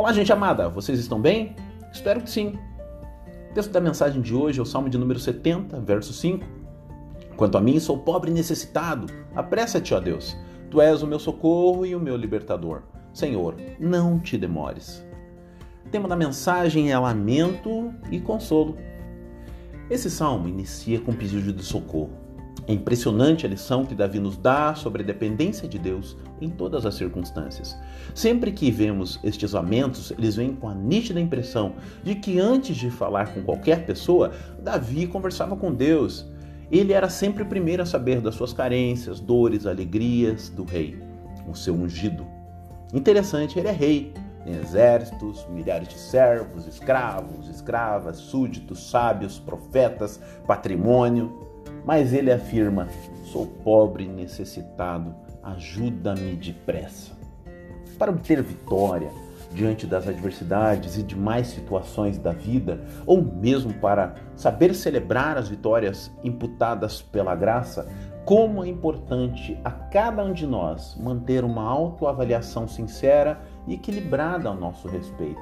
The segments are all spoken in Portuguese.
Olá, gente amada, vocês estão bem? Espero que sim. O texto da mensagem de hoje é o Salmo de número 70, verso 5. Quanto a mim, sou pobre e necessitado. Apressa-te, ó Deus. Tu és o meu socorro e o meu libertador. Senhor, não te demores. O tema da mensagem é lamento e consolo. Esse salmo inicia com um pedido de socorro. É impressionante a lição que Davi nos dá sobre a dependência de Deus em todas as circunstâncias. Sempre que vemos estes lamentos, eles vêm com a nítida impressão de que antes de falar com qualquer pessoa, Davi conversava com Deus. Ele era sempre o primeiro a saber das suas carências, dores, alegrias do rei, o seu ungido. Interessante, ele é rei, tem exércitos, milhares de servos, escravos, escravas, súditos, sábios, profetas, patrimônio. Mas ele afirma: sou pobre e necessitado, ajuda-me depressa. Para obter vitória diante das adversidades e demais situações da vida, ou mesmo para saber celebrar as vitórias imputadas pela graça, como é importante a cada um de nós manter uma autoavaliação sincera e equilibrada ao nosso respeito.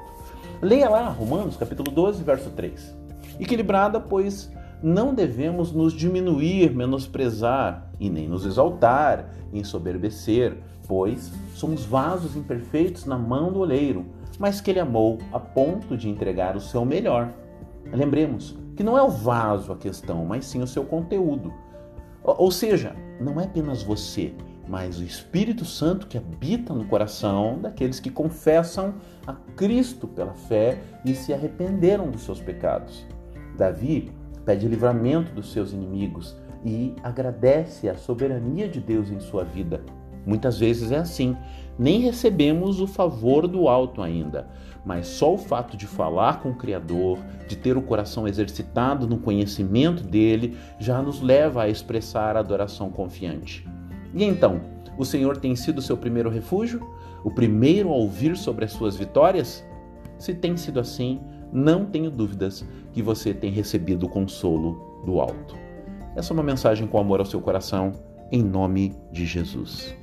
Leia lá Romanos capítulo 12, verso 3. Equilibrada, pois não devemos nos diminuir, menosprezar e nem nos exaltar, ensoberbecer, pois somos vasos imperfeitos na mão do oleiro, mas que ele amou a ponto de entregar o seu melhor. Lembremos que não é o vaso a questão, mas sim o seu conteúdo. Ou seja, não é apenas você, mas o Espírito Santo que habita no coração daqueles que confessam a Cristo pela fé e se arrependeram dos seus pecados. Davi pede livramento dos seus inimigos e agradece a soberania de Deus em sua vida. Muitas vezes é assim, nem recebemos o favor do alto ainda, mas só o fato de falar com o Criador, de ter o coração exercitado no conhecimento dele, já nos leva a expressar a adoração confiante. E então, o Senhor tem sido seu primeiro refúgio? O primeiro a ouvir sobre as suas vitórias? Se tem sido assim, não tenho dúvidas que você tem recebido o consolo do alto. Essa é uma mensagem com amor ao seu coração, em nome de Jesus.